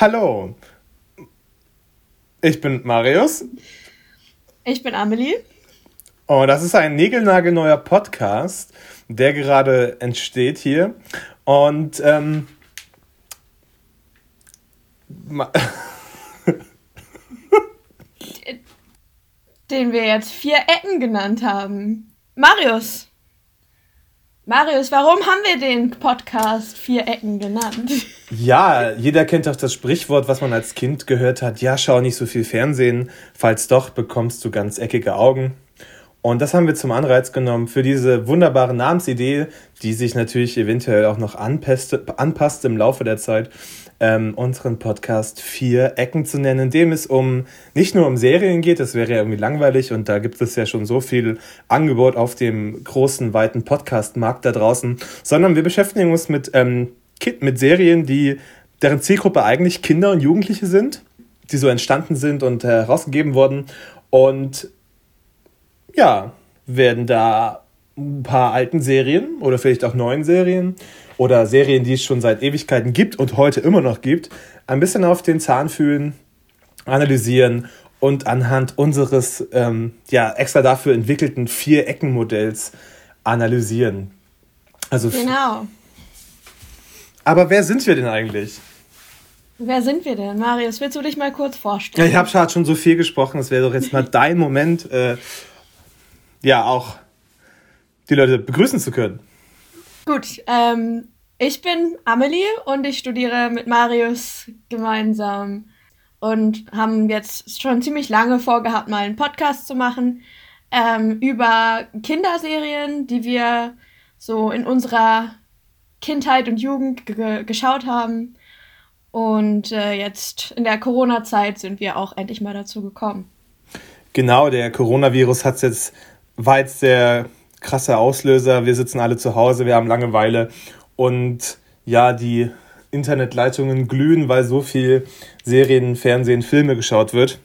Hallo, ich bin Marius. Ich bin Amelie. Und das ist ein niegelnagelneuer Podcast, der gerade entsteht hier. Und ähm, den wir jetzt vier Ecken genannt haben. Marius. Marius, warum haben wir den Podcast Vier Ecken genannt? Ja, jeder kennt doch das Sprichwort, was man als Kind gehört hat. Ja, schau nicht so viel Fernsehen. Falls doch, bekommst du ganz eckige Augen. Und das haben wir zum Anreiz genommen für diese wunderbare Namensidee, die sich natürlich eventuell auch noch anpasst, anpasst im Laufe der Zeit ähm, unseren Podcast Vier Ecken zu nennen, in dem es um nicht nur um Serien geht, das wäre ja irgendwie langweilig und da gibt es ja schon so viel Angebot auf dem großen, weiten Podcast-Markt da draußen, sondern wir beschäftigen uns mit, ähm, mit Serien, die deren Zielgruppe eigentlich Kinder und Jugendliche sind, die so entstanden sind und herausgegeben wurden und ja, werden da ein paar alten Serien oder vielleicht auch neuen Serien oder Serien, die es schon seit Ewigkeiten gibt und heute immer noch gibt, ein bisschen auf den Zahn fühlen, analysieren und anhand unseres ähm, ja, extra dafür entwickelten Vier-Ecken-Modells analysieren. Also genau. Aber wer sind wir denn eigentlich? Wer sind wir denn? Marius, willst du dich mal kurz vorstellen? Ja, ich habe schon so viel gesprochen, es wäre doch jetzt mal dein Moment, äh, ja, auch die Leute begrüßen zu können. Gut, ähm, ich bin Amelie und ich studiere mit Marius gemeinsam und haben jetzt schon ziemlich lange vorgehabt, mal einen Podcast zu machen ähm, über Kinderserien, die wir so in unserer Kindheit und Jugend geschaut haben. Und äh, jetzt in der Corona-Zeit sind wir auch endlich mal dazu gekommen. Genau, der Coronavirus hat es jetzt, war jetzt der krasser Auslöser. Wir sitzen alle zu Hause, wir haben Langeweile und ja, die Internetleitungen glühen, weil so viel Serien, Fernsehen, Filme geschaut wird.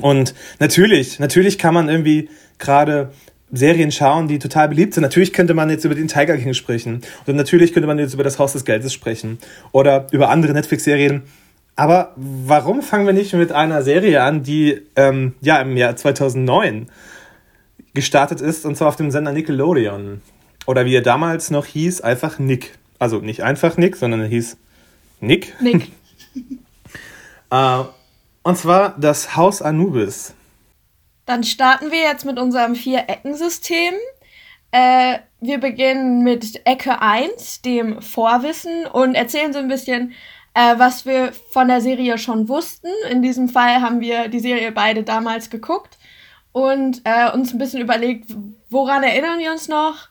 Und natürlich, natürlich kann man irgendwie gerade Serien schauen, die total beliebt sind. Natürlich könnte man jetzt über den Tiger King sprechen. Und natürlich könnte man jetzt über das Haus des Geldes sprechen. Oder über andere Netflix-Serien. Aber warum fangen wir nicht mit einer Serie an, die ähm, ja im Jahr 2009 gestartet ist, und zwar auf dem Sender Nickelodeon. Oder wie er damals noch hieß, einfach Nick. Also nicht einfach Nick, sondern er hieß Nick. Nick. äh, und zwar das Haus Anubis. Dann starten wir jetzt mit unserem Vier-Ecken-System. Äh, wir beginnen mit Ecke 1, dem Vorwissen, und erzählen so ein bisschen, äh, was wir von der Serie schon wussten. In diesem Fall haben wir die Serie beide damals geguckt und äh, uns ein bisschen überlegt, woran erinnern wir uns noch,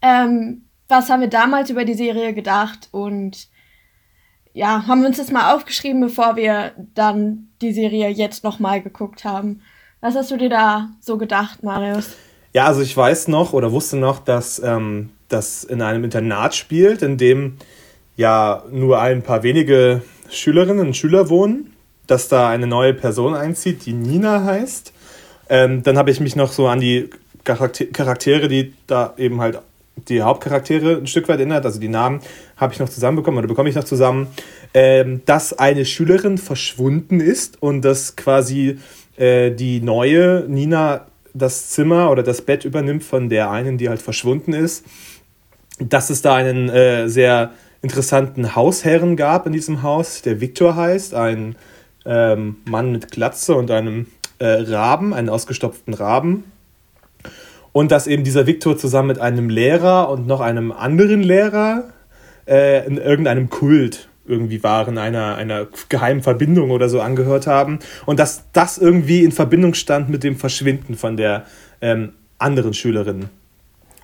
ähm, was haben wir damals über die Serie gedacht und ja, haben wir uns das mal aufgeschrieben, bevor wir dann die Serie jetzt nochmal geguckt haben. Was hast du dir da so gedacht, Marius? Ja, also ich weiß noch oder wusste noch, dass ähm, das in einem Internat spielt, in dem ja nur ein paar wenige Schülerinnen und Schüler wohnen, dass da eine neue Person einzieht, die Nina heißt ähm, dann habe ich mich noch so an die Charaktere, die da eben halt die Hauptcharaktere ein Stück weit erinnert, also die Namen habe ich noch zusammenbekommen oder bekomme ich noch zusammen, ähm, dass eine Schülerin verschwunden ist und dass quasi äh, die neue Nina das Zimmer oder das Bett übernimmt von der einen, die halt verschwunden ist. Dass es da einen äh, sehr interessanten Hausherren gab in diesem Haus, der Viktor heißt, ein ähm, Mann mit Glatze und einem äh, Raben, einen ausgestopften Raben. Und dass eben dieser Viktor zusammen mit einem Lehrer und noch einem anderen Lehrer äh, in irgendeinem Kult irgendwie waren, einer, einer geheimen Verbindung oder so angehört haben. Und dass das irgendwie in Verbindung stand mit dem Verschwinden von der ähm, anderen Schülerin.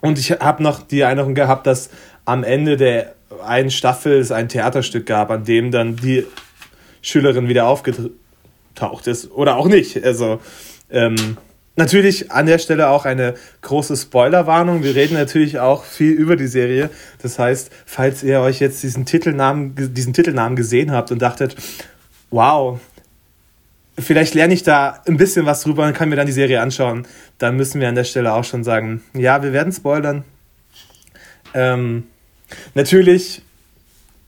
Und ich habe noch die Erinnerung gehabt, dass am Ende der einen Staffel es ein Theaterstück gab, an dem dann die Schülerin wieder aufgetreten taucht ist oder auch nicht. Also ähm, natürlich an der Stelle auch eine große Spoilerwarnung. Wir reden natürlich auch viel über die Serie. Das heißt, falls ihr euch jetzt diesen Titelnamen, diesen Titelnamen gesehen habt und dachtet, wow, vielleicht lerne ich da ein bisschen was drüber und kann mir dann die Serie anschauen, dann müssen wir an der Stelle auch schon sagen, ja, wir werden spoilern. Ähm, natürlich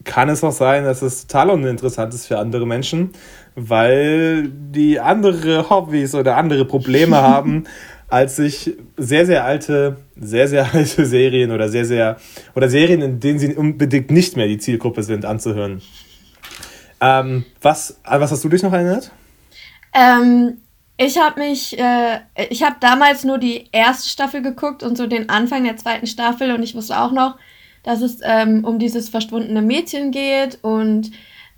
kann es auch sein, dass es total uninteressant ist für andere Menschen, weil die andere Hobbys oder andere Probleme haben, als sich sehr, sehr alte, sehr, sehr alte Serien oder sehr, sehr, oder Serien, in denen sie unbedingt nicht mehr die Zielgruppe sind, anzuhören. Ähm, was, was hast du dich noch erinnert? Ähm, ich habe mich, äh, ich habe damals nur die erste Staffel geguckt und so den Anfang der zweiten Staffel und ich wusste auch noch, dass es ähm, um dieses verschwundene Mädchen geht und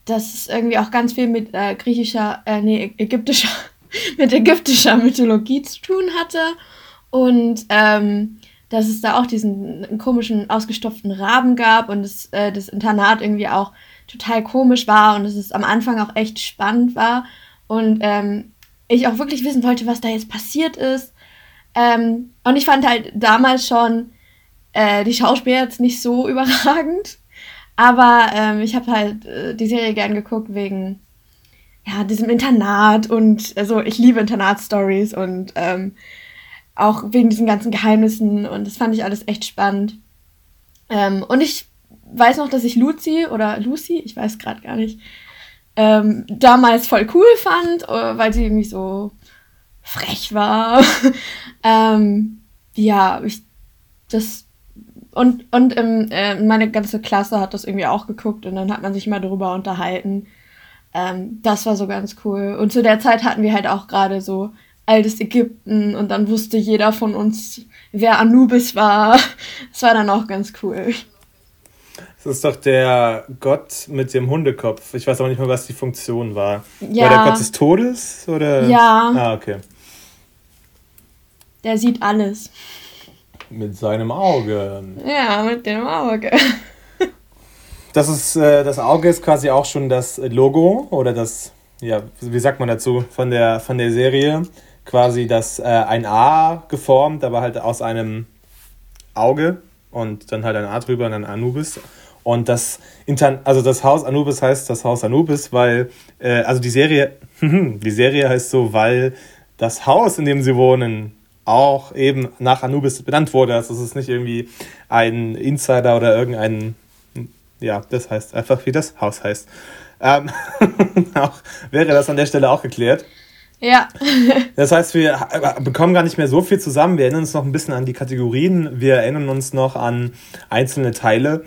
dass es irgendwie auch ganz viel mit äh, griechischer, äh, nee, ägyptischer, mit ägyptischer Mythologie zu tun hatte und ähm, dass es da auch diesen komischen ausgestopften Raben gab und es, äh, das Internat irgendwie auch total komisch war und dass es am Anfang auch echt spannend war und ähm, ich auch wirklich wissen wollte, was da jetzt passiert ist. Ähm, und ich fand halt damals schon äh, die Schauspieler jetzt nicht so überragend. Aber ähm, ich habe halt äh, die Serie gern geguckt wegen ja, diesem Internat und also ich liebe Internatsstories und ähm, auch wegen diesen ganzen Geheimnissen und das fand ich alles echt spannend. Ähm, und ich weiß noch, dass ich Lucy oder Lucy, ich weiß gerade gar nicht, ähm, damals voll cool fand, äh, weil sie irgendwie so frech war. ähm, ja, ich, das und, und ähm, äh, meine ganze Klasse hat das irgendwie auch geguckt und dann hat man sich mal darüber unterhalten. Ähm, das war so ganz cool. Und zu der Zeit hatten wir halt auch gerade so altes Ägypten und dann wusste jeder von uns, wer Anubis war. Das war dann auch ganz cool. Das ist doch der Gott mit dem Hundekopf. Ich weiß aber nicht mehr, was die Funktion war. Ja. War der Gott des Todes? Oder? Ja. Ah, okay. Der sieht alles. Mit seinem Auge. Ja, mit dem Auge. Das ist, äh, das Auge ist quasi auch schon das Logo oder das, ja, wie sagt man dazu, von der, von der Serie. Quasi das äh, ein A geformt, aber halt aus einem Auge und dann halt ein A drüber und dann Anubis. Und das Intern also das Haus Anubis heißt das Haus Anubis, weil, äh, also die Serie, die Serie heißt so, weil das Haus, in dem sie wohnen, auch eben nach Anubis benannt wurde. Also es ist nicht irgendwie ein Insider oder irgendein, ja, das heißt einfach, wie das Haus heißt. Ähm, auch, wäre das an der Stelle auch geklärt. Ja. das heißt, wir bekommen gar nicht mehr so viel zusammen. Wir erinnern uns noch ein bisschen an die Kategorien. Wir erinnern uns noch an einzelne Teile.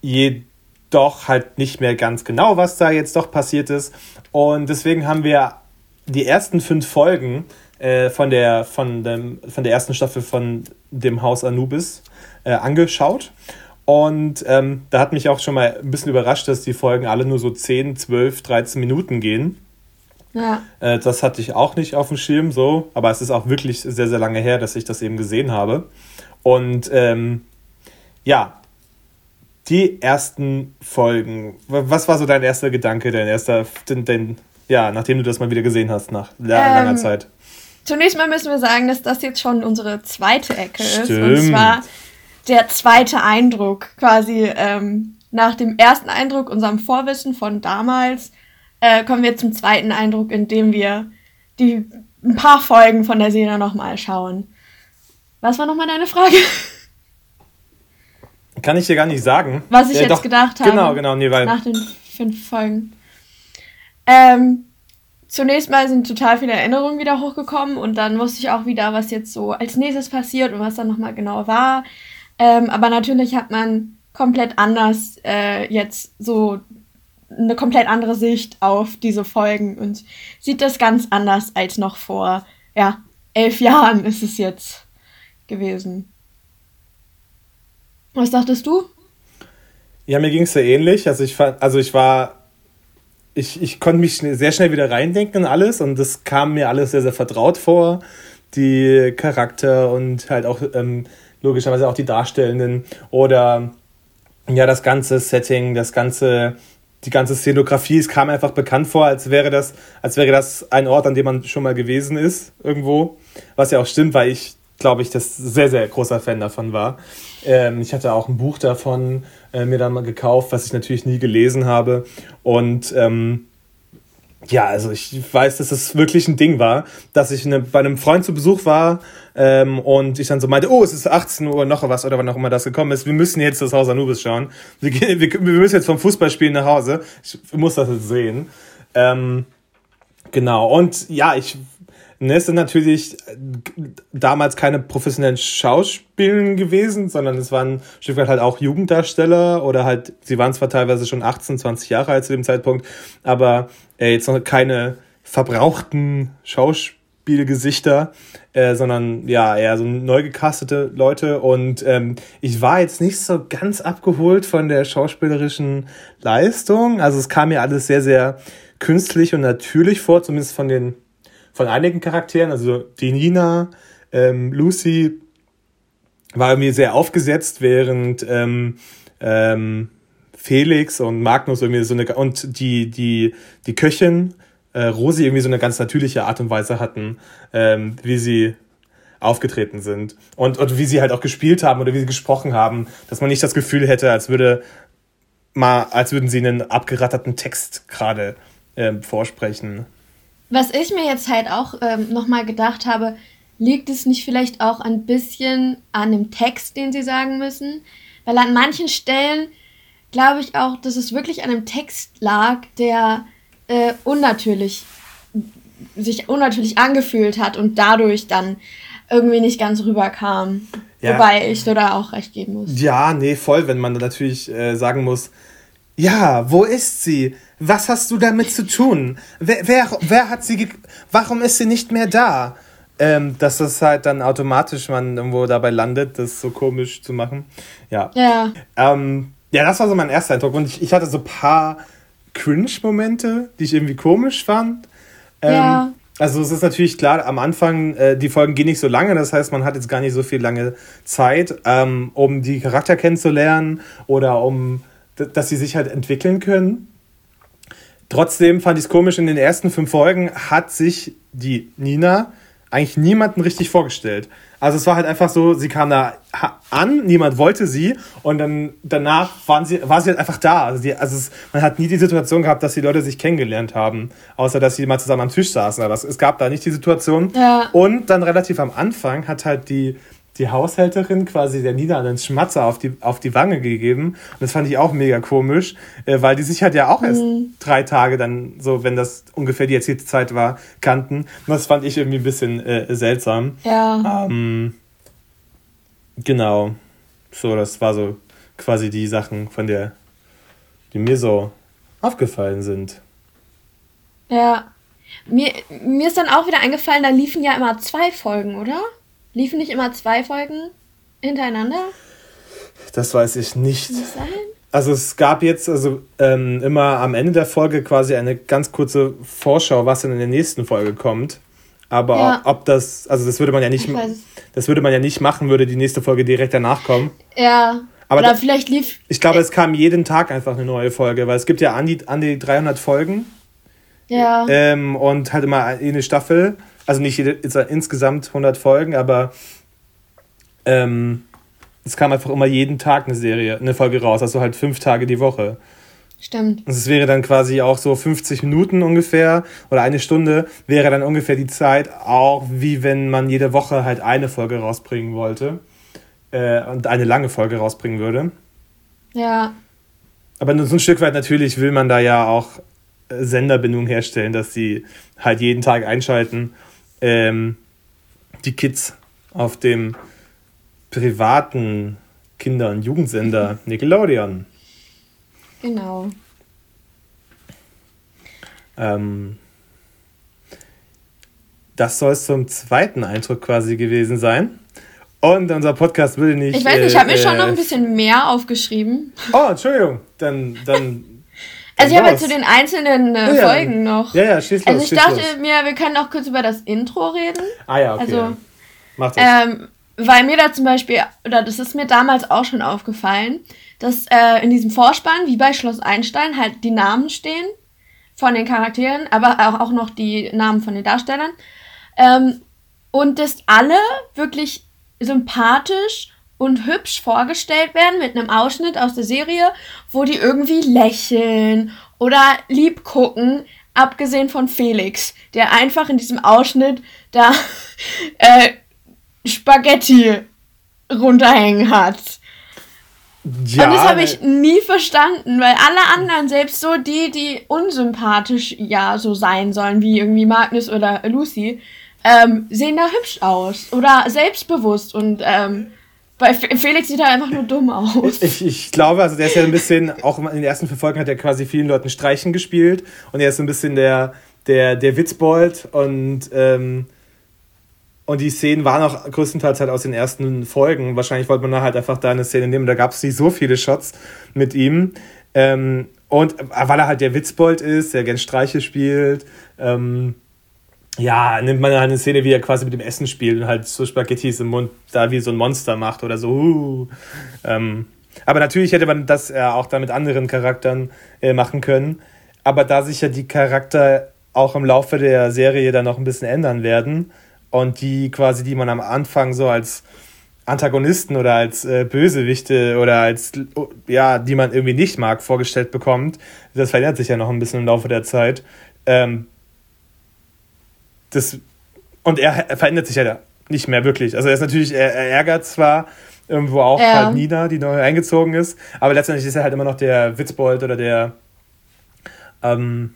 Jedoch halt nicht mehr ganz genau, was da jetzt doch passiert ist. Und deswegen haben wir die ersten fünf Folgen äh, von, der, von, dem, von der ersten Staffel von dem Haus Anubis äh, angeschaut. Und ähm, da hat mich auch schon mal ein bisschen überrascht, dass die Folgen alle nur so 10, 12, 13 Minuten gehen. Ja. Äh, das hatte ich auch nicht auf dem Schirm so, aber es ist auch wirklich sehr, sehr lange her, dass ich das eben gesehen habe. Und ähm, ja, die ersten Folgen. Was war so dein erster Gedanke, dein erster, den, den, ja, nachdem du das mal wieder gesehen hast, nach langer ähm, Zeit? Zunächst mal müssen wir sagen, dass das jetzt schon unsere zweite Ecke Stimmt. ist. Und zwar der zweite Eindruck quasi ähm, nach dem ersten Eindruck, unserem Vorwissen von damals, äh, kommen wir zum zweiten Eindruck, indem wir die ein paar Folgen von der Serie nochmal schauen. Was war nochmal deine Frage? Kann ich dir gar nicht sagen. Was ich äh, jetzt doch, gedacht habe. Genau, genau, nee, weil. Nach den fünf Folgen. Ähm, zunächst mal sind total viele Erinnerungen wieder hochgekommen und dann wusste ich auch wieder, was jetzt so als nächstes passiert und was dann nochmal genau war. Ähm, aber natürlich hat man komplett anders äh, jetzt so eine komplett andere Sicht auf diese Folgen und sieht das ganz anders als noch vor, ja, elf Jahren ist es jetzt gewesen. Was dachtest du? Ja, mir ging es sehr ähnlich. Also ich, also ich war ich, ich konnte mich sehr schnell wieder reindenken in alles und das kam mir alles sehr, sehr vertraut vor. Die Charakter und halt auch ähm, logischerweise auch die Darstellenden oder ja, das ganze Setting, das ganze, die ganze Szenografie, es kam einfach bekannt vor, als wäre das, als wäre das ein Ort, an dem man schon mal gewesen ist, irgendwo. Was ja auch stimmt, weil ich, glaube ich, das sehr, sehr großer Fan davon war. Ähm, ich hatte auch ein Buch davon äh, mir dann mal gekauft, was ich natürlich nie gelesen habe. Und ähm, ja, also ich weiß, dass es wirklich ein Ding war, dass ich eine, bei einem Freund zu Besuch war ähm, und ich dann so meinte, oh, es ist 18 Uhr noch was oder wann auch immer das gekommen ist. Wir müssen jetzt das Haus Anubis schauen. Wir, wir, wir müssen jetzt vom Fußballspielen nach Hause. Ich muss das jetzt sehen. Ähm, genau. Und ja, ich Ne, es sind natürlich damals keine professionellen Schauspielen gewesen, sondern es waren Stück halt auch Jugenddarsteller oder halt, sie waren zwar teilweise schon 18, 20 Jahre alt zu dem Zeitpunkt, aber äh, jetzt noch keine verbrauchten Schauspielgesichter, äh, sondern ja, eher so neu gecastete Leute. Und ähm, ich war jetzt nicht so ganz abgeholt von der schauspielerischen Leistung. Also es kam mir alles sehr, sehr künstlich und natürlich vor, zumindest von den von einigen Charakteren, also die Nina, ähm, Lucy war irgendwie sehr aufgesetzt, während ähm, ähm, Felix und Magnus irgendwie so eine und die die die Köchin äh, Rosi irgendwie so eine ganz natürliche Art und Weise hatten, ähm, wie sie aufgetreten sind und und wie sie halt auch gespielt haben oder wie sie gesprochen haben, dass man nicht das Gefühl hätte, als würde mal als würden sie einen abgeratterten Text gerade ähm, vorsprechen. Was ich mir jetzt halt auch ähm, nochmal gedacht habe, liegt es nicht vielleicht auch ein bisschen an dem Text, den sie sagen müssen? Weil an manchen Stellen glaube ich auch, dass es wirklich an einem Text lag, der äh, unnatürlich sich unnatürlich angefühlt hat und dadurch dann irgendwie nicht ganz rüberkam. Ja. Wobei ich da auch recht geben muss. Ja, nee, voll, wenn man natürlich äh, sagen muss, ja, wo ist sie? Was hast du damit zu tun? Wer, wer, wer hat sie, warum ist sie nicht mehr da? Ähm, dass das halt dann automatisch man irgendwo dabei landet, das so komisch zu machen. Ja. Ja. Ähm, ja, das war so mein erster Eindruck. Und ich, ich hatte so ein paar Cringe-Momente, die ich irgendwie komisch fand. Ähm, ja. Also es ist natürlich klar, am Anfang, äh, die Folgen gehen nicht so lange, das heißt, man hat jetzt gar nicht so viel lange Zeit, ähm, um die Charakter kennenzulernen oder um, dass sie sich halt entwickeln können. Trotzdem fand ich es komisch, in den ersten fünf Folgen hat sich die Nina eigentlich niemanden richtig vorgestellt. Also es war halt einfach so, sie kam da an, niemand wollte sie und dann danach waren sie, war sie halt einfach da. Also, die, also es, man hat nie die Situation gehabt, dass die Leute sich kennengelernt haben, außer dass sie mal zusammen am Tisch saßen. Aber es, es gab da nicht die Situation. Ja. Und dann relativ am Anfang hat halt die die Haushälterin quasi der Nina einen Schmatzer auf die, auf die Wange gegeben. Und das fand ich auch mega komisch, äh, weil die sich halt ja auch erst mhm. drei Tage dann, so wenn das ungefähr die erzielte Zeit war, kannten. Und das fand ich irgendwie ein bisschen äh, seltsam. Ja. Ähm, genau. So, das war so quasi die Sachen, von der, die mir so aufgefallen sind. Ja. Mir, mir ist dann auch wieder eingefallen, da liefen ja immer zwei Folgen, oder? Liefen nicht immer zwei Folgen hintereinander? Das weiß ich nicht. Kann das sein? Also es gab jetzt also ähm, immer am Ende der Folge quasi eine ganz kurze Vorschau, was in der nächsten Folge kommt. Aber ja. ob das, also das würde man ja nicht, das würde man ja nicht machen, würde die nächste Folge direkt danach kommen. Ja. Aber Oder da, vielleicht lief. Ich glaube, es kam jeden Tag einfach eine neue Folge, weil es gibt ja an die, an die 300 Folgen. Ja. Ähm, und halt immer eine Staffel. Also nicht jede, insgesamt 100 Folgen, aber ähm, es kam einfach immer jeden Tag eine Serie, eine Folge raus, also halt fünf Tage die Woche. Stimmt. Und es wäre dann quasi auch so 50 Minuten ungefähr oder eine Stunde wäre dann ungefähr die Zeit, auch wie wenn man jede Woche halt eine Folge rausbringen wollte äh, und eine lange Folge rausbringen würde. Ja. Aber so ein Stück weit natürlich will man da ja auch äh, Senderbindung herstellen, dass sie halt jeden Tag einschalten ähm, die Kids auf dem privaten Kinder- und Jugendsender Nickelodeon. Genau. Ähm, das soll es zum zweiten Eindruck quasi gewesen sein. Und unser Podcast würde nicht. Ich weiß nicht, ich habe äh, mir schon noch ein bisschen mehr aufgeschrieben. Oh, Entschuldigung. Dann, dann Also ich habe zu den einzelnen äh, ja, Folgen noch. Ja, ja, schieß los. Also ich dachte los. mir, wir können auch kurz über das Intro reden. Ah ja, okay. Also, Mach das. Ähm, weil mir da zum Beispiel, oder das ist mir damals auch schon aufgefallen, dass äh, in diesem Vorspann, wie bei Schloss Einstein, halt die Namen stehen von den Charakteren, aber auch, auch noch die Namen von den Darstellern. Ähm, und dass alle wirklich sympathisch und hübsch vorgestellt werden mit einem Ausschnitt aus der Serie, wo die irgendwie lächeln oder lieb gucken. abgesehen von Felix, der einfach in diesem Ausschnitt da äh, Spaghetti runterhängen hat. Ja, und das habe ich nie verstanden, weil alle anderen, selbst so die, die unsympathisch ja so sein sollen, wie irgendwie Magnus oder Lucy, ähm, sehen da hübsch aus oder selbstbewusst und ähm, bei Felix sieht er einfach nur dumm aus. Ich, ich glaube, also der ist ja ein bisschen, auch in den ersten vier Folgen hat er quasi vielen Leuten Streichen gespielt und er ist so ein bisschen der, der, der Witzbold und, ähm, und die Szenen waren auch größtenteils halt aus den ersten Folgen. Wahrscheinlich wollte man da halt einfach da eine Szene nehmen, da gab es nicht so viele Shots mit ihm. Ähm, und weil er halt der Witzbold ist, der gern Streiche spielt, ähm, ja, nimmt man eine Szene, wie er quasi mit dem Essen spielt und halt so Spaghettis im Mund da wie so ein Monster macht oder so. Uh. Ähm, aber natürlich hätte man das äh, auch da mit anderen Charakteren äh, machen können. Aber da sich ja die Charakter auch im Laufe der Serie dann noch ein bisschen ändern werden und die quasi, die man am Anfang so als Antagonisten oder als äh, Bösewichte oder als, ja, die man irgendwie nicht mag, vorgestellt bekommt, das verändert sich ja noch ein bisschen im Laufe der Zeit. Ähm, das, und er, er verändert sich ja nicht mehr wirklich. Also er ist natürlich, er, er ärgert zwar irgendwo auch ja. halt Nina, die neu eingezogen ist, aber letztendlich ist er halt immer noch der Witzbold oder der, ähm,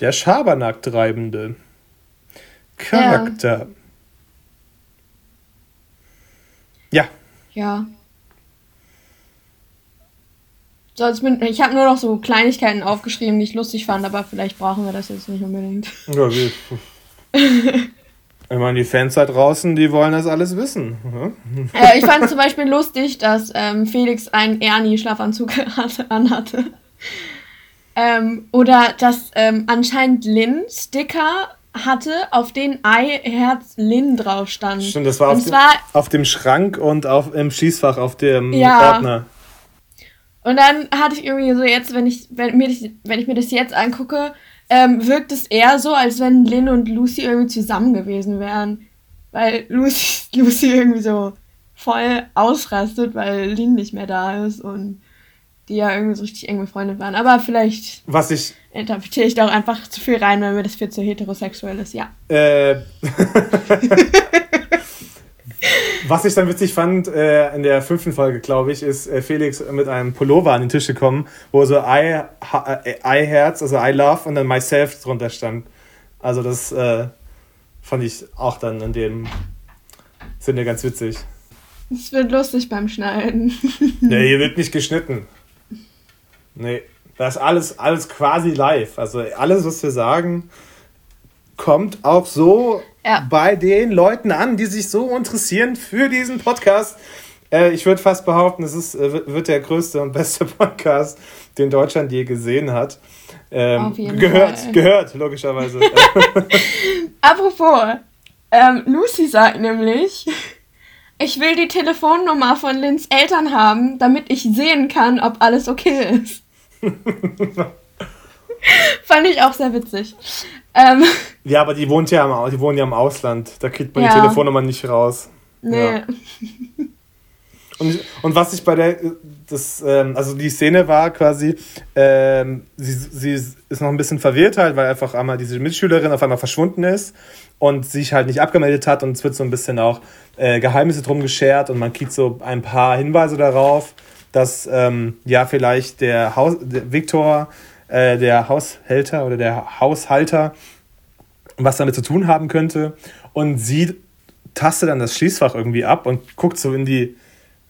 der Schabernack-treibende Charakter. Ja. Ja. Sonst mit, ich habe nur noch so Kleinigkeiten aufgeschrieben, die ich lustig fand, aber vielleicht brauchen wir das jetzt nicht unbedingt. Ja, wie, ich meine, die Fans da draußen, die wollen das alles wissen. Äh, ich fand zum Beispiel lustig, dass ähm, Felix einen Ernie-Schlafanzug anhatte. Ähm, oder dass ähm, anscheinend Lynn Sticker hatte, auf denen Ei Herz Lynn drauf stand. Stimmt, das war, auf, dem, auf dem Schrank und auf, im Schießfach auf dem ja, Ordner. Und dann hatte ich irgendwie so jetzt, wenn ich, wenn, mir das, wenn ich mir das jetzt angucke, ähm, wirkt es eher so, als wenn Lynn und Lucy irgendwie zusammen gewesen wären. Weil Lucy, Lucy irgendwie so voll ausrastet, weil Lynn nicht mehr da ist und die ja irgendwie so richtig eng befreundet waren. Aber vielleicht Was ich interpretiere ich da auch einfach zu viel rein, weil mir das viel zu heterosexuell ist, ja. Äh. Was ich dann witzig fand, äh, in der fünften Folge, glaube ich, ist äh, Felix mit einem Pullover an den Tisch gekommen, wo so I, I Herz, also I Love und dann Myself drunter stand. Also das äh, fand ich auch dann in dem Sinne ganz witzig. Es wird lustig beim Schneiden. nee, hier wird nicht geschnitten. Nee, das ist alles, alles quasi live. Also alles, was wir sagen, kommt auch so ja. bei den Leuten an, die sich so interessieren für diesen Podcast. Äh, ich würde fast behaupten, es ist, äh, wird der größte und beste Podcast, den Deutschland je gesehen hat. Ähm, gehört, Fall. gehört, logischerweise. Apropos, ähm, Lucy sagt nämlich, ich will die Telefonnummer von Lins Eltern haben, damit ich sehen kann, ob alles okay ist. Fand ich auch sehr witzig. Ähm, ja, aber die wohnt ja im, die wohnen ja im Ausland. Da kriegt man ja. die Telefonnummer nicht raus. Nee. Ja. Und, und was ich bei der, das, ähm, also die Szene war quasi, ähm, sie, sie ist noch ein bisschen verwirrt halt, weil einfach einmal diese Mitschülerin auf einmal verschwunden ist und sich halt nicht abgemeldet hat und es wird so ein bisschen auch äh, Geheimnisse drum geschert und man kriegt so ein paar Hinweise darauf, dass ähm, ja vielleicht der, Haus, der Viktor äh, der Haushälter oder der Haushalter was damit zu tun haben könnte. Und sie tastet dann das Schließfach irgendwie ab und guckt so in die,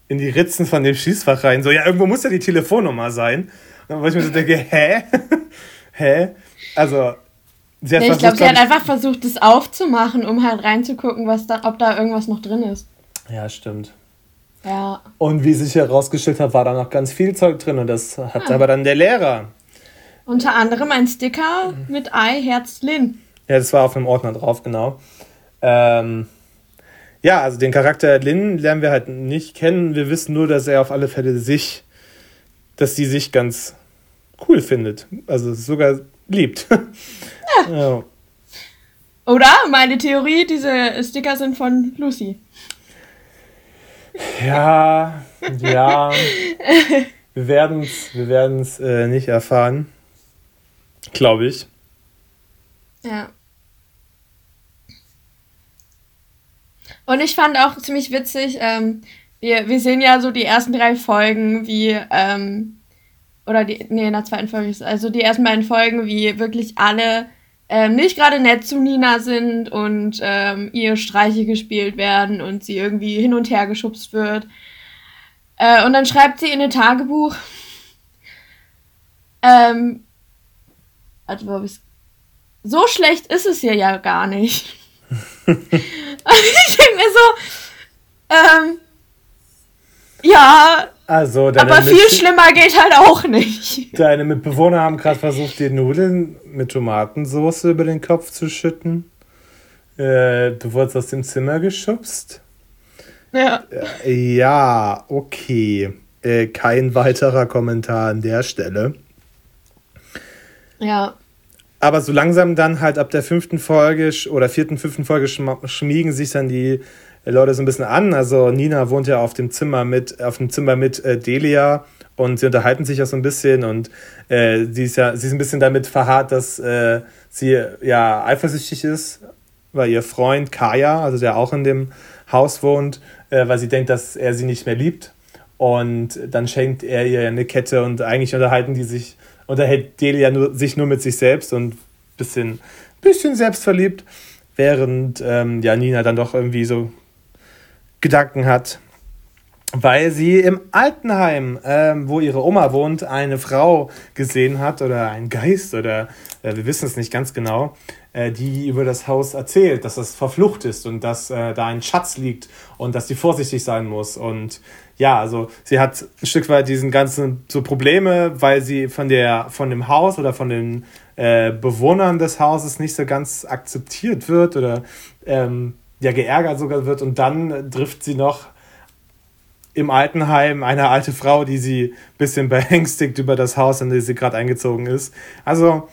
in die Ritzen von dem Schließfach rein. So, ja, irgendwo muss ja die Telefonnummer sein. Und wo ich mir so denke, hä? hä? Also, sie hat nee, ich glaube, sie hat einfach versucht, das aufzumachen, um halt reinzugucken, was da, ob da irgendwas noch drin ist. Ja, stimmt. Ja. Und wie sich herausgestellt hat, war da noch ganz viel Zeug drin und das hat ja. aber dann der Lehrer unter anderem ein Sticker mit I Herz Lin. Ja, das war auf einem Ordner drauf, genau. Ähm, ja, also den Charakter Lin lernen wir halt nicht kennen. Wir wissen nur, dass er auf alle Fälle sich, dass sie sich ganz cool findet. Also sogar liebt. Ja. ja. Oder meine Theorie, diese Sticker sind von Lucy. Ja, ja. wir werden es wir werden's, äh, nicht erfahren. Glaube ich. Ja. Und ich fand auch ziemlich witzig, ähm, wir, wir sehen ja so die ersten drei Folgen, wie, ähm, oder die, nee, in der zweiten Folge, also die ersten beiden Folgen, wie wirklich alle ähm, nicht gerade nett zu Nina sind und ähm, ihr Streiche gespielt werden und sie irgendwie hin und her geschubst wird. Äh, und dann schreibt sie in ein Tagebuch, ähm, also, so schlecht ist es hier ja gar nicht. ich denke mir so, ähm, ja, also aber viel schlimmer geht halt auch nicht. Deine Mitbewohner haben gerade versucht, dir Nudeln mit Tomatensauce über den Kopf zu schütten. Äh, du wurdest aus dem Zimmer geschubst. Ja. Äh, ja, okay. Äh, kein weiterer Kommentar an der Stelle. Ja. Aber so langsam dann halt ab der fünften Folge oder vierten, fünften Folge schmiegen sich dann die Leute so ein bisschen an. Also Nina wohnt ja auf dem Zimmer mit, auf dem Zimmer mit äh, Delia und sie unterhalten sich ja so ein bisschen und äh, sie ist ja, sie ist ein bisschen damit verharrt, dass äh, sie ja eifersüchtig ist, weil ihr Freund Kaya, also der auch in dem Haus wohnt, äh, weil sie denkt, dass er sie nicht mehr liebt. Und dann schenkt er ihr eine Kette und eigentlich unterhalten die sich unterhält Delia nur, sich nur mit sich selbst und bisschen, bisschen selbstverliebt, während ähm, ja, Nina dann doch irgendwie so Gedanken hat, weil sie im Altenheim, ähm, wo ihre Oma wohnt, eine Frau gesehen hat oder einen Geist oder äh, wir wissen es nicht ganz genau, äh, die über das Haus erzählt, dass es verflucht ist und dass äh, da ein Schatz liegt und dass sie vorsichtig sein muss. Und ja, also sie hat ein Stück weit diesen ganzen so Probleme, weil sie von der von dem Haus oder von den äh, Bewohnern des Hauses nicht so ganz akzeptiert wird oder ähm, ja geärgert sogar wird und dann trifft sie noch im Altenheim eine alte Frau, die sie ein bisschen beängstigt über das Haus, in das sie gerade eingezogen ist. Also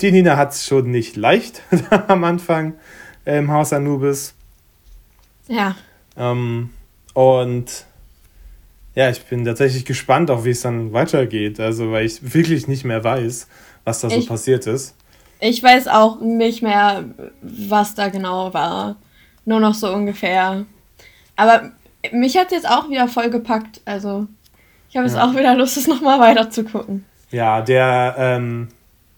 die Nina hat es schon nicht leicht am Anfang im Haus Anubis. Ja. Ähm, und ja, ich bin tatsächlich gespannt, auch wie es dann weitergeht. Also, weil ich wirklich nicht mehr weiß, was da so ich, passiert ist. Ich weiß auch nicht mehr, was da genau war. Nur noch so ungefähr. Aber mich hat es jetzt auch wieder voll gepackt. Also, ich habe jetzt ja. auch wieder Lust, es nochmal weiter zu gucken. Ja, der, ähm,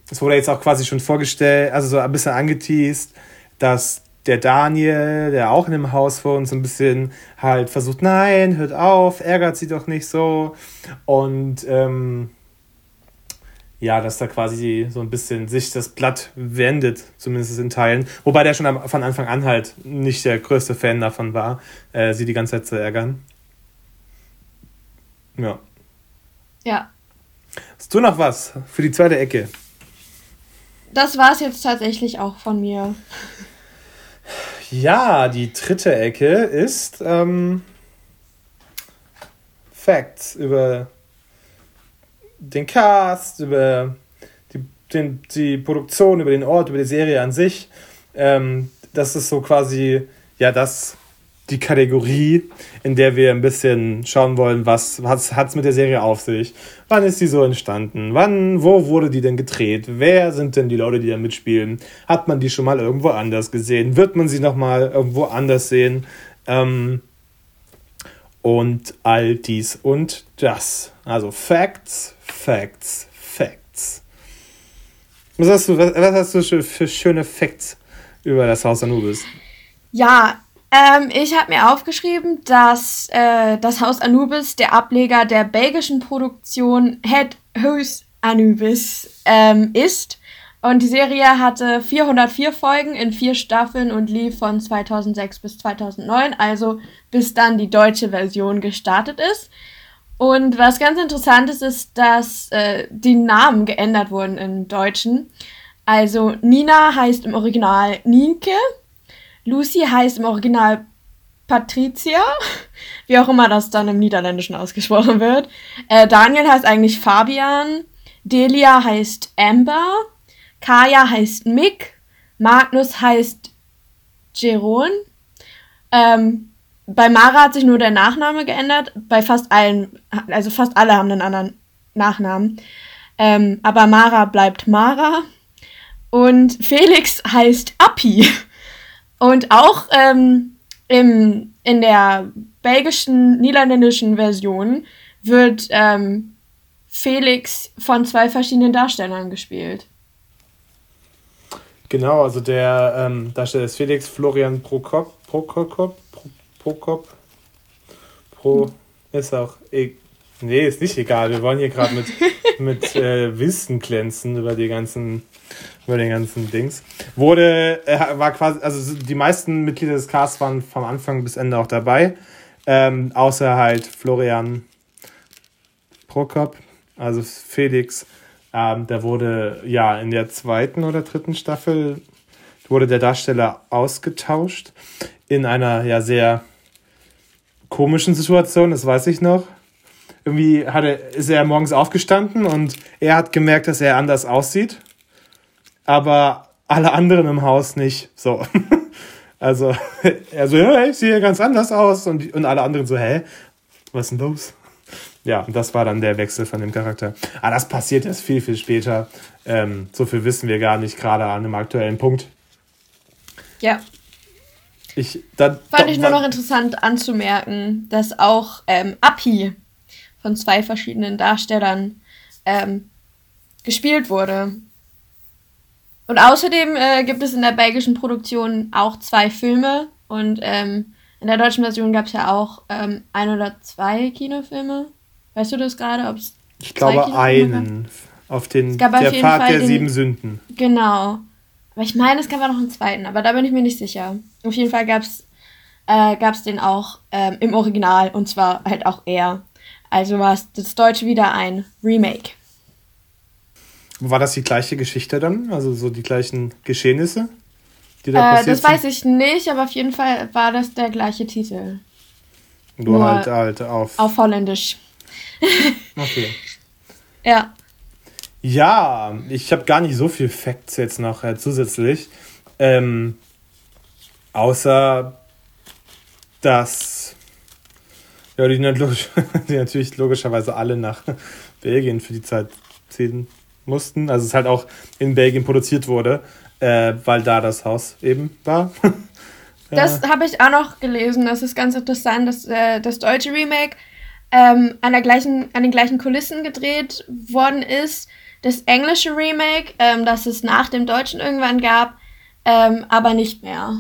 es wurde jetzt auch quasi schon vorgestellt, also so ein bisschen angeteased, dass der Daniel, der auch in dem Haus wohnt, so ein bisschen halt versucht, nein, hört auf, ärgert sie doch nicht so. Und ähm, ja, dass da quasi so ein bisschen sich das Blatt wendet, zumindest in Teilen. Wobei der schon von Anfang an halt nicht der größte Fan davon war, äh, sie die ganze Zeit zu ärgern. Ja. Ja. Hast du noch was für die zweite Ecke? Das war es jetzt tatsächlich auch von mir. Ja, die dritte Ecke ist ähm, Facts über den Cast, über die, den, die Produktion, über den Ort, über die Serie an sich. Ähm, das ist so quasi ja das die Kategorie, in der wir ein bisschen schauen wollen, was hat es mit der Serie auf sich? Wann ist die so entstanden? Wann, wo wurde die denn gedreht? Wer sind denn die Leute, die da mitspielen? Hat man die schon mal irgendwo anders gesehen? Wird man sie nochmal irgendwo anders sehen? Ähm, und all dies und das. Also Facts, Facts, Facts. Was hast du, was, was hast du für schöne Facts über das Haus Anubis? Ja, ähm, ich habe mir aufgeschrieben, dass äh, das Haus Anubis der Ableger der belgischen Produktion Head House Anubis ähm, ist. Und die Serie hatte 404 Folgen in vier Staffeln und lief von 2006 bis 2009, also bis dann die deutsche Version gestartet ist. Und was ganz interessant ist, ist, dass äh, die Namen geändert wurden im Deutschen. Also Nina heißt im Original Nienke Lucy heißt im Original Patricia, wie auch immer das dann im Niederländischen ausgesprochen wird. Äh, Daniel heißt eigentlich Fabian. Delia heißt Amber. Kaya heißt Mick. Magnus heißt Jeroen. Ähm, bei Mara hat sich nur der Nachname geändert. Bei fast allen, also fast alle haben einen anderen Nachnamen. Ähm, aber Mara bleibt Mara. Und Felix heißt Appi. Und auch ähm, im, in der belgischen, niederländischen Version wird ähm, Felix von zwei verschiedenen Darstellern gespielt. Genau, also der ähm, Darsteller ist Felix Florian Prokop. Prokop? Prokop? Pro. Ist auch. E nee, ist nicht egal. Wir wollen hier gerade mit, mit äh, Wissen glänzen über die ganzen. Über den ganzen Dings. Wurde, äh, war quasi, also die meisten Mitglieder des Casts waren vom Anfang bis Ende auch dabei. Ähm, außer halt Florian Prokop, also Felix, ähm, der wurde ja in der zweiten oder dritten Staffel wurde der Darsteller ausgetauscht in einer ja sehr komischen Situation, das weiß ich noch. Irgendwie hat er, ist er morgens aufgestanden und er hat gemerkt, dass er anders aussieht, aber alle anderen im Haus nicht. So. Also, er so, ja, ich sehe ganz anders aus und, und alle anderen so, hä? Was ist denn los? Ja, und das war dann der Wechsel von dem Charakter. Aber das passiert erst viel, viel später. Ähm, so viel wissen wir gar nicht, gerade an einem aktuellen Punkt. Ja. Ich, dann, Fand ich nur noch interessant anzumerken, dass auch ähm, Api von zwei verschiedenen Darstellern ähm, gespielt wurde. Und außerdem äh, gibt es in der belgischen Produktion auch zwei Filme und ähm, in der deutschen Version gab es ja auch ähm, ein oder zwei Kinofilme. Weißt du das gerade? Ob's ich glaube einen. Auf den der auf Pfad der den, sieben Sünden. Genau. Aber ich meine, es gab auch noch einen zweiten, aber da bin ich mir nicht sicher. Auf jeden Fall gab es äh, gab's den auch ähm, im Original und zwar halt auch er. Also war es das Deutsche wieder ein Remake. War das die gleiche Geschichte dann? Also so die gleichen Geschehnisse? Die da äh, das sind? weiß ich nicht, aber auf jeden Fall war das der gleiche Titel. Nur, Nur halt, halt auf. Auf Holländisch. Okay. ja. Ja, ich habe gar nicht so viel Facts jetzt noch äh, zusätzlich. Ähm, außer, dass ja, die, die natürlich logischerweise alle nach Belgien für die Zeit ziehen mussten. Also es halt auch in Belgien produziert wurde, äh, weil da das Haus eben war. das habe ich auch noch gelesen. Das ist ganz interessant, dass äh, das deutsche Remake ähm, an, der gleichen, an den gleichen Kulissen gedreht worden ist. Das englische Remake, ähm, das es nach dem deutschen irgendwann gab, ähm, aber nicht mehr.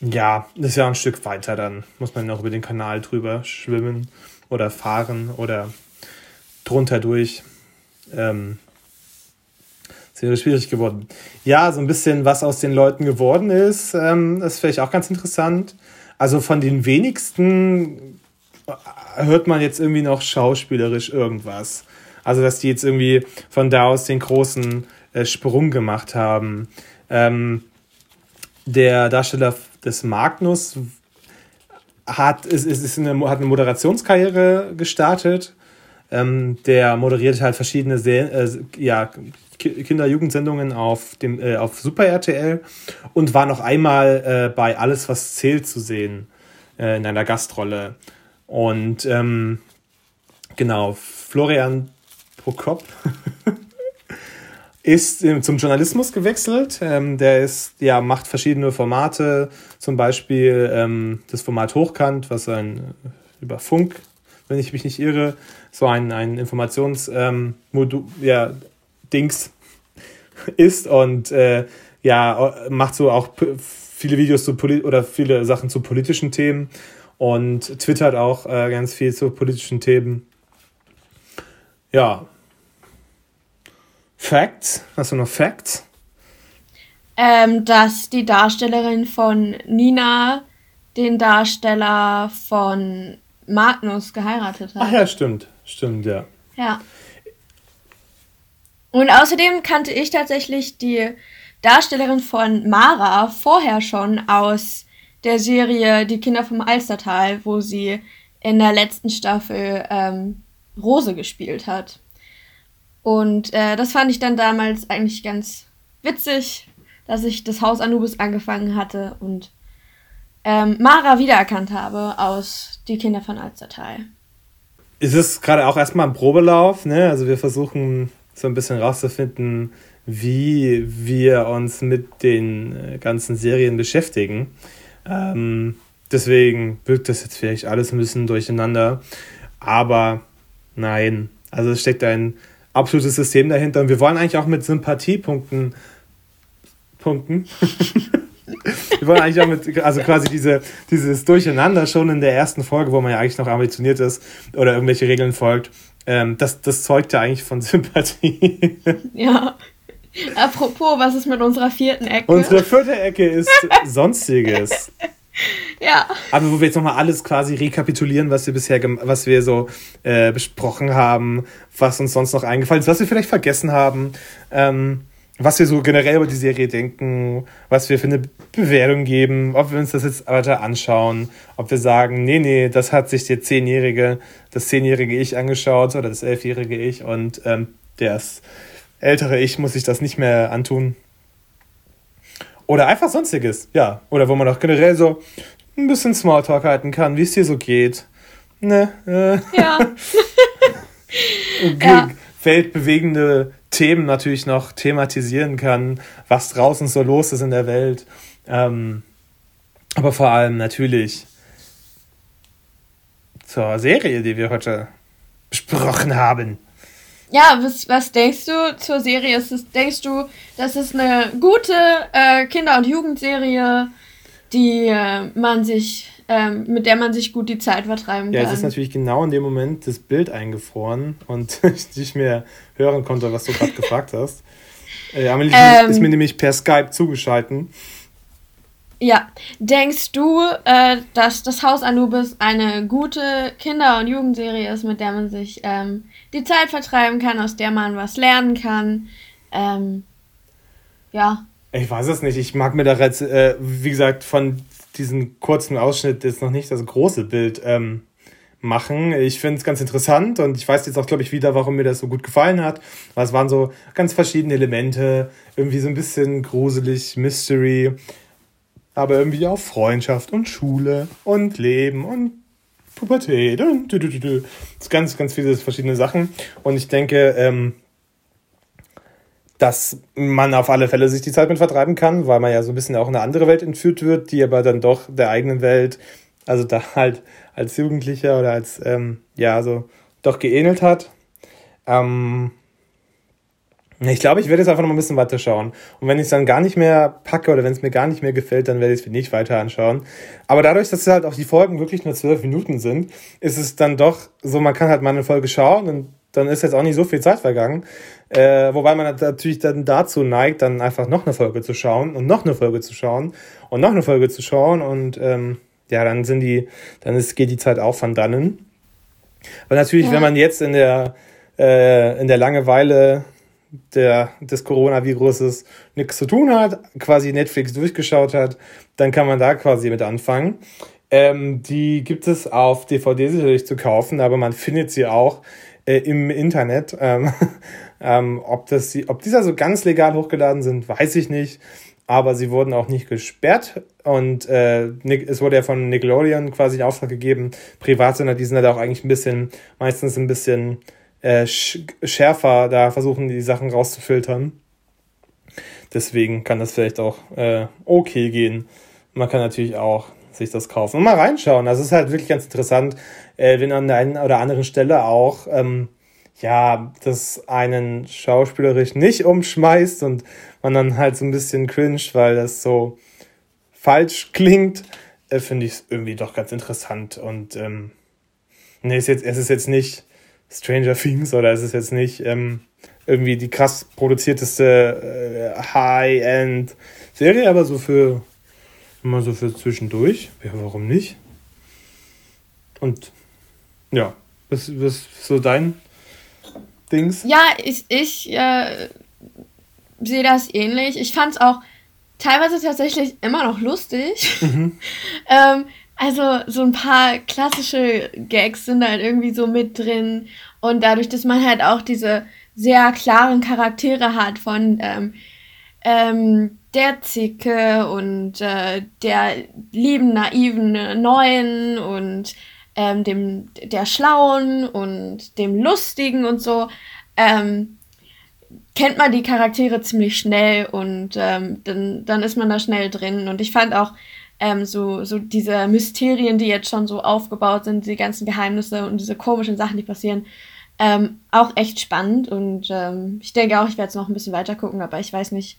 Ja, das ist ja ein Stück weiter, dann muss man noch über den Kanal drüber schwimmen oder fahren oder drunter durch. Ähm, ist wäre schwierig geworden. Ja, so ein bisschen, was aus den Leuten geworden ist, ähm, das finde ich auch ganz interessant. Also von den wenigsten hört man jetzt irgendwie noch schauspielerisch irgendwas. Also, dass die jetzt irgendwie von da aus den großen äh, Sprung gemacht haben. Ähm, der Darsteller des Magnus hat, ist, ist, ist eine, hat eine Moderationskarriere gestartet. Ähm, der moderiert halt verschiedene Se äh, ja, Kinder-Jugendsendungen auf, dem, äh, auf Super RTL und war noch einmal äh, bei Alles, was zählt zu sehen äh, in einer Gastrolle. Und ähm, genau, Florian Prokop ist äh, zum Journalismus gewechselt. Ähm, der ist, ja, macht verschiedene Formate, zum Beispiel ähm, das Format Hochkant, was ein äh, über Funk, wenn ich mich nicht irre, so ein, ein Informationsmodul, ähm, ja, ist und äh, ja, macht so auch viele Videos zu Poli oder viele Sachen zu politischen Themen und twittert auch äh, ganz viel zu politischen Themen. Ja. Facts? Hast du noch Facts? Ähm, dass die Darstellerin von Nina den Darsteller von Magnus geheiratet hat. Ach ja, stimmt. Stimmt, ja. Ja. Und außerdem kannte ich tatsächlich die Darstellerin von Mara vorher schon aus der Serie Die Kinder vom Alstertal, wo sie in der letzten Staffel ähm, Rose gespielt hat. Und äh, das fand ich dann damals eigentlich ganz witzig, dass ich das Haus Anubis angefangen hatte und ähm, Mara wiedererkannt habe aus Die Kinder von Alstertal. ist es gerade auch erstmal ein Probelauf, ne? Also wir versuchen so ein bisschen rauszufinden, wie wir uns mit den äh, ganzen Serien beschäftigen. Ähm, deswegen wirkt das jetzt vielleicht alles ein bisschen durcheinander. Aber nein, also es steckt ein absolutes System dahinter. Und wir wollen eigentlich auch mit Sympathiepunkten punkten. wir wollen eigentlich auch mit, also quasi diese, dieses Durcheinander schon in der ersten Folge, wo man ja eigentlich noch ambitioniert ist oder irgendwelche Regeln folgt, ähm, das, das zeugt ja eigentlich von Sympathie. Ja. Apropos, was ist mit unserer vierten Ecke? Unsere vierte Ecke ist Sonstiges. Ja. Aber wo wir jetzt nochmal alles quasi rekapitulieren, was wir bisher, was wir so äh, besprochen haben, was uns sonst noch eingefallen ist, was wir vielleicht vergessen haben, ähm, was wir so generell über die Serie denken, was wir für eine Bewertung geben, ob wir uns das jetzt weiter anschauen, ob wir sagen, nee, nee, das hat sich der zehnjährige, das zehnjährige Ich angeschaut oder das elfjährige Ich und ähm, das ältere Ich muss sich das nicht mehr antun. Oder einfach sonstiges, ja. Oder wo man auch generell so ein bisschen Smalltalk halten kann, wie es dir so geht. Ne? Äh. Ja. ja. Weltbewegende Themen natürlich noch thematisieren kann, was draußen so los ist in der Welt. Ähm, aber vor allem natürlich zur Serie, die wir heute besprochen haben. Ja, was, was denkst du zur Serie? Es, denkst du, das ist eine gute äh, Kinder- und Jugendserie, die äh, man sich, äh, mit der man sich gut die Zeit vertreiben kann? Ja, es ist natürlich genau in dem Moment das Bild eingefroren und ich nicht mehr hören konnte, was du gerade gefragt hast. Äh, Amelie ähm, ist mir nämlich per Skype zugeschaltet. Ja, denkst du, äh, dass das Haus Anubis eine gute Kinder- und Jugendserie ist, mit der man sich ähm, die Zeit vertreiben kann, aus der man was lernen kann? Ähm, ja. Ich weiß es nicht. Ich mag mir da jetzt, äh, wie gesagt, von diesem kurzen Ausschnitt jetzt noch nicht das große Bild ähm, machen. Ich finde es ganz interessant und ich weiß jetzt auch, glaube ich, wieder, warum mir das so gut gefallen hat. Weil es waren so ganz verschiedene Elemente, irgendwie so ein bisschen gruselig, Mystery aber irgendwie auch Freundschaft und Schule und Leben und Pubertät und du, du, du, du. Ganz, ganz viele verschiedene Sachen. Und ich denke, ähm, dass man auf alle Fälle sich die Zeit mit vertreiben kann, weil man ja so ein bisschen auch in eine andere Welt entführt wird, die aber dann doch der eigenen Welt, also da halt als Jugendlicher oder als, ähm, ja, so doch geähnelt hat. Ähm, ich glaube, ich werde jetzt einfach noch ein bisschen weiter schauen. Und wenn ich es dann gar nicht mehr packe oder wenn es mir gar nicht mehr gefällt, dann werde ich es nicht weiter anschauen. Aber dadurch, dass halt auch die Folgen wirklich nur zwölf Minuten sind, ist es dann doch so, man kann halt mal eine Folge schauen und dann ist jetzt auch nicht so viel Zeit vergangen. Äh, wobei man natürlich dann dazu neigt, dann einfach noch eine Folge zu schauen und noch eine Folge zu schauen und noch eine Folge zu schauen und ähm, ja, dann sind die, dann ist, geht die Zeit auch von dannen. Aber natürlich, ja. wenn man jetzt in der, äh, in der Langeweile der, des Coronaviruses nichts zu tun hat, quasi Netflix durchgeschaut hat, dann kann man da quasi mit anfangen. Ähm, die gibt es auf DVD sicherlich zu kaufen, aber man findet sie auch äh, im Internet. Ähm, ähm, ob, das, ob diese so ganz legal hochgeladen sind, weiß ich nicht. Aber sie wurden auch nicht gesperrt und äh, es wurde ja von Nickelodeon quasi in Auftrag gegeben. Privatsender, die sind halt auch eigentlich ein bisschen, meistens ein bisschen äh, schärfer da versuchen, die Sachen rauszufiltern. Deswegen kann das vielleicht auch äh, okay gehen. Man kann natürlich auch sich das kaufen und mal reinschauen. Also es ist halt wirklich ganz interessant, äh, wenn an der einen oder anderen Stelle auch ähm, ja, das einen schauspielerisch nicht umschmeißt und man dann halt so ein bisschen cringe, weil das so falsch klingt, äh, finde ich es irgendwie doch ganz interessant. Und ähm, nee, ist jetzt, es ist jetzt nicht Stranger Things oder ist es jetzt nicht ähm, irgendwie die krass produzierteste äh, High-End-Serie, aber so für immer so für zwischendurch. Ja, warum nicht? Und ja, was, was so dein Dings? Ja, ich, ich äh, sehe das ähnlich. Ich fand es auch teilweise tatsächlich immer noch lustig. Mhm. ähm, also so ein paar klassische Gags sind halt irgendwie so mit drin. Und dadurch, dass man halt auch diese sehr klaren Charaktere hat von ähm, ähm, der Zicke und äh, der lieben, naiven Neuen und ähm, dem der Schlauen und dem Lustigen und so, ähm, kennt man die Charaktere ziemlich schnell und ähm, dann, dann ist man da schnell drin. Und ich fand auch ähm, so, so diese Mysterien, die jetzt schon so aufgebaut sind, die ganzen Geheimnisse und diese komischen Sachen, die passieren, ähm, auch echt spannend. Und ähm, ich denke auch, ich werde jetzt noch ein bisschen weiter gucken, aber ich weiß nicht,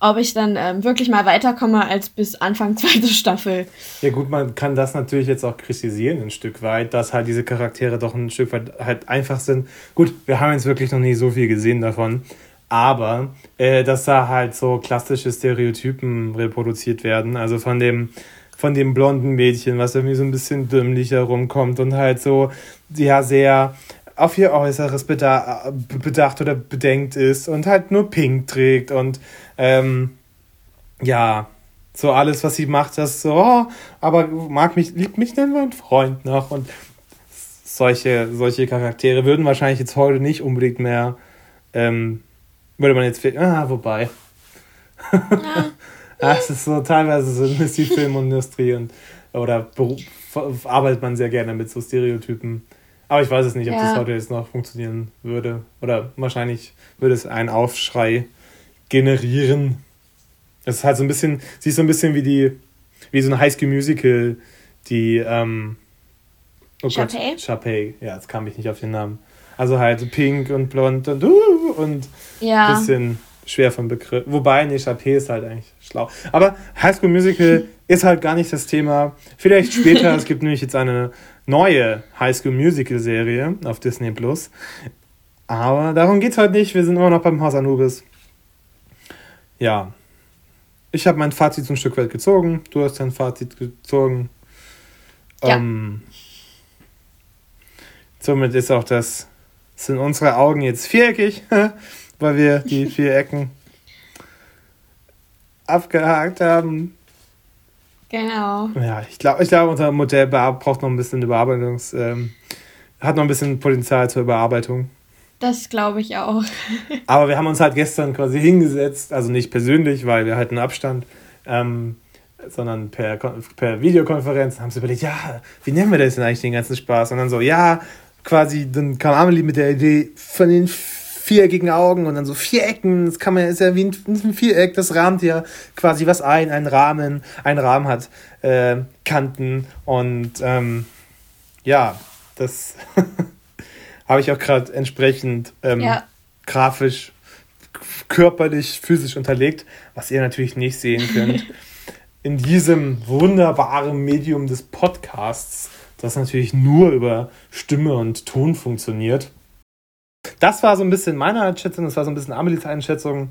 ob ich dann ähm, wirklich mal weiterkomme als bis Anfang zweite Staffel. Ja gut, man kann das natürlich jetzt auch kritisieren ein Stück weit, dass halt diese Charaktere doch ein Stück weit halt einfach sind. Gut, wir haben jetzt wirklich noch nie so viel gesehen davon, aber äh, dass da halt so klassische Stereotypen reproduziert werden, also von dem von dem blonden Mädchen, was irgendwie so ein bisschen dümmlich herumkommt und halt so ja sehr auf ihr Äußeres bedacht oder bedenkt ist und halt nur pink trägt und ähm, ja, so alles, was sie macht, das so, oh, aber mag mich, liebt mich denn mein Freund noch und solche, solche Charaktere würden wahrscheinlich jetzt heute nicht unbedingt mehr, ähm, würde man jetzt, ah, wobei. Ja. das ist so, teilweise so ist die Filmindustrie und, oder arbeitet man sehr gerne mit so Stereotypen. Aber ich weiß es nicht, ob ja. das heute jetzt noch funktionieren würde. Oder wahrscheinlich würde es einen Aufschrei generieren. Es ist halt so ein bisschen, sie ist so ein bisschen wie die, wie so ein Highschool Musical, die, ähm, oh Chapey? Gott, Chapey, ja, jetzt kam ich nicht auf den Namen. Also halt pink und blond und uh, und ja. bisschen schwer vom Begriff. Wobei, nee, Chapey ist halt eigentlich schlau. Aber Highschool Musical ist halt gar nicht das Thema. Vielleicht später, es gibt nämlich jetzt eine neue Highschool Musical Serie auf Disney Plus. Aber darum geht's halt nicht. Wir sind immer noch beim Haus Anubis. Ja. Ich habe mein Fazit ein Stück weit gezogen. Du hast dein Fazit gezogen. Ja. Ähm, somit ist auch das, sind unsere Augen jetzt viereckig, weil wir die vier Ecken abgehakt haben. Genau. Ja, ich glaube, ich glaub, unser Modell braucht noch ein bisschen Überarbeitungs, ähm, hat noch ein bisschen Potenzial zur Überarbeitung. Das glaube ich auch. Aber wir haben uns halt gestern quasi hingesetzt, also nicht persönlich, weil wir halt einen Abstand, ähm, sondern per, per Videokonferenz haben sie überlegt, ja, wie nennen wir das denn eigentlich den ganzen Spaß? Und dann so, ja, quasi, dann kam Amelie mit der Idee von den viereckigen Augen und dann so Vierecken, das kann man, ist ja wie ein, ein Viereck, das rahmt ja quasi was ein, ein Rahmen, ein Rahmen hat äh, Kanten und ähm, ja, das habe ich auch gerade entsprechend ähm, ja. grafisch, körperlich, physisch unterlegt, was ihr natürlich nicht sehen könnt. In diesem wunderbaren Medium des Podcasts, das natürlich nur über Stimme und Ton funktioniert. Das war so ein bisschen meine Einschätzung, das war so ein bisschen Amelies Einschätzung.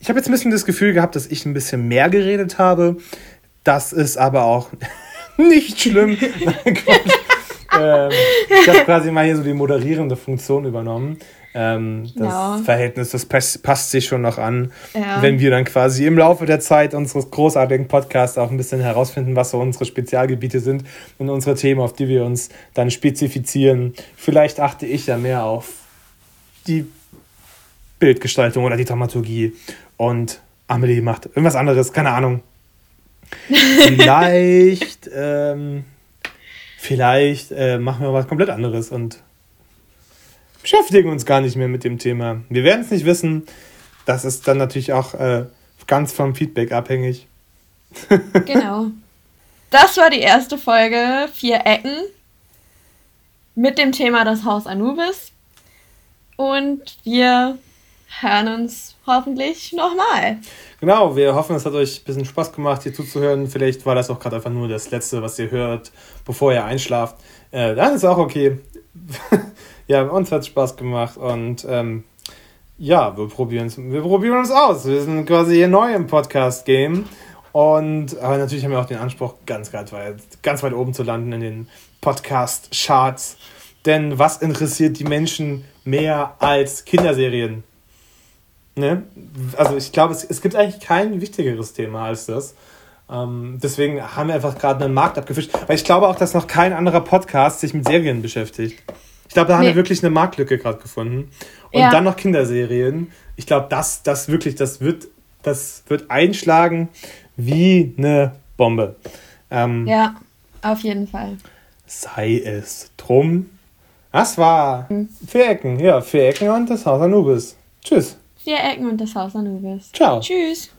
Ich habe jetzt ein bisschen das Gefühl gehabt, dass ich ein bisschen mehr geredet habe. Das ist aber auch nicht schlimm. ähm, ich habe quasi mal hier so die moderierende Funktion übernommen. Ähm, das ja. Verhältnis, das passt, passt, sich schon noch an, ja. wenn wir dann quasi im Laufe der Zeit unseres großartigen Podcasts auch ein bisschen herausfinden, was so unsere Spezialgebiete sind und unsere Themen, auf die wir uns dann spezifizieren. Vielleicht achte ich ja mehr auf die Bildgestaltung oder die Dramaturgie und Amelie macht irgendwas anderes, keine Ahnung. Vielleicht, ähm, vielleicht äh, machen wir was komplett anderes und beschäftigen uns gar nicht mehr mit dem Thema. Wir werden es nicht wissen. Das ist dann natürlich auch äh, ganz vom Feedback abhängig. genau. Das war die erste Folge Vier Ecken mit dem Thema das Haus Anubis. Und wir hören uns hoffentlich nochmal. Genau, wir hoffen, es hat euch ein bisschen Spaß gemacht, hier zuzuhören. Vielleicht war das auch gerade einfach nur das Letzte, was ihr hört, bevor ihr einschlaft. Äh, dann ist auch okay. ja, uns hat es Spaß gemacht und ähm, ja, wir probieren, wir probieren uns aus. Wir sind quasi hier neu im Podcast-Game. Und aber natürlich haben wir auch den Anspruch, ganz, ganz weit, ganz weit oben zu landen in den Podcast-Charts. Denn was interessiert die Menschen mehr als Kinderserien? Ne? Also ich glaube, es, es gibt eigentlich kein wichtigeres Thema als das. Ähm, deswegen haben wir einfach gerade einen Markt abgefischt. Weil ich glaube auch, dass noch kein anderer Podcast sich mit Serien beschäftigt. Ich glaube, da nee. haben wir wirklich eine Marktlücke gerade gefunden. Und ja. dann noch Kinderserien. Ich glaube, das, das wirklich, das wird, das wird einschlagen wie eine Bombe. Ähm, ja, auf jeden Fall. sei es drum. Das war vier Ecken, ja, vier Ecken und das Haus Anubis. Tschüss. Vier Ecken und das Haus Anubis. Ciao. Tschüss.